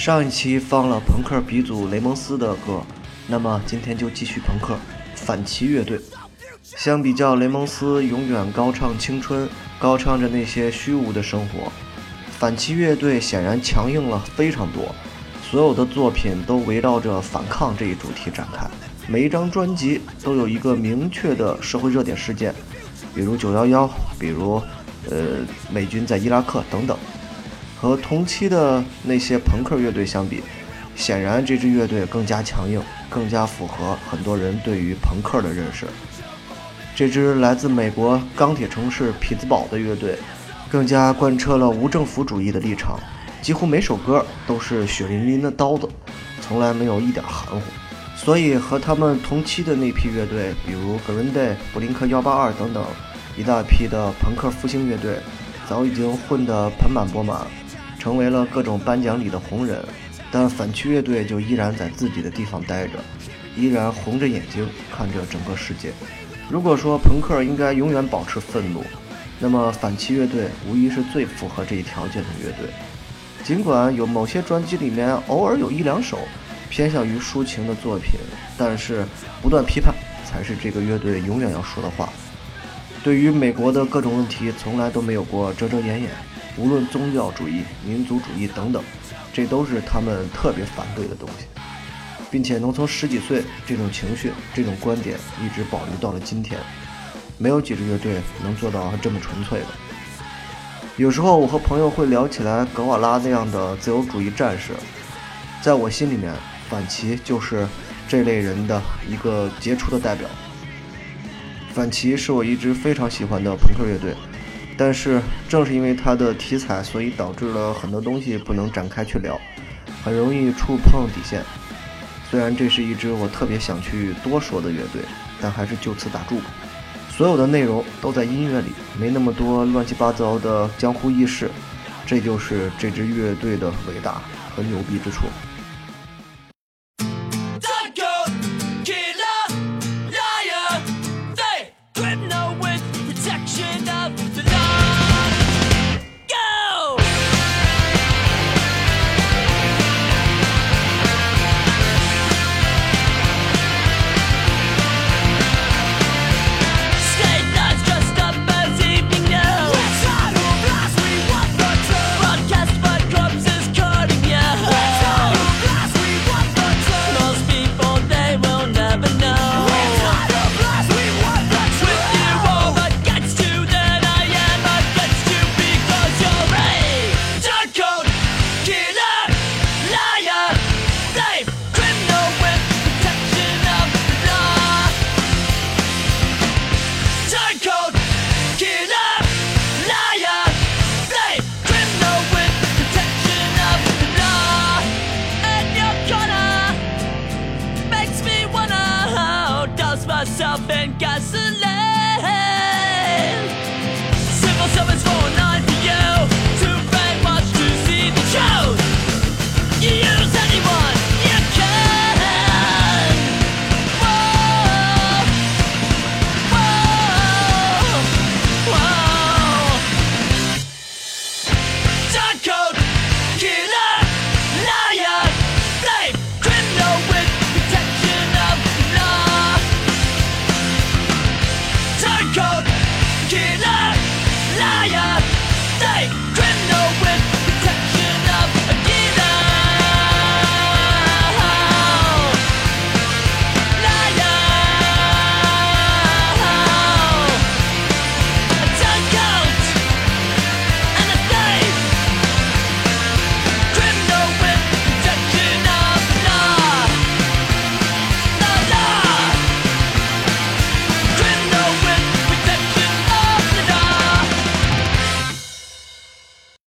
上一期放了朋克鼻祖雷蒙斯的歌，那么今天就继续朋克反旗乐队。相比较雷蒙斯永远高唱青春，高唱着那些虚无的生活，反旗乐队显然强硬了非常多。所有的作品都围绕着反抗这一主题展开，每一张专辑都有一个明确的社会热点事件，比如九幺幺，比如呃美军在伊拉克等等。和同期的那些朋克乐队相比，显然这支乐队更加强硬，更加符合很多人对于朋克的认识。这支来自美国钢铁城市匹兹堡的乐队，更加贯彻了无政府主义的立场，几乎每首歌都是血淋淋的刀子，从来没有一点含糊。所以和他们同期的那批乐队，比如 Green Day、布林克幺八二等等，一大批的朋克复兴乐队，早已经混得盆满钵满。成为了各种颁奖礼的红人，但反区乐队就依然在自己的地方待着，依然红着眼睛看着整个世界。如果说朋克应该永远保持愤怒，那么反旗乐队无疑是最符合这一条件的乐队。尽管有某些专辑里面偶尔有一两首偏向于抒情的作品，但是不断批判才是这个乐队永远要说的话。对于美国的各种问题，从来都没有过遮遮掩掩。无论宗教主义、民族主义等等，这都是他们特别反对的东西，并且能从十几岁这种情绪、这种观点一直保留到了今天，没有几支乐队能做到这么纯粹的。有时候我和朋友会聊起来格瓦拉那样的自由主义战士，在我心里面，反旗就是这类人的一个杰出的代表。反旗是我一直非常喜欢的朋克乐队。但是正是因为它的题材，所以导致了很多东西不能展开去聊，很容易触碰底线。虽然这是一支我特别想去多说的乐队，但还是就此打住吧。所有的内容都在音乐里，没那么多乱七八糟的江湖轶事，这就是这支乐队的伟大和牛逼之处。yourself and gasoline.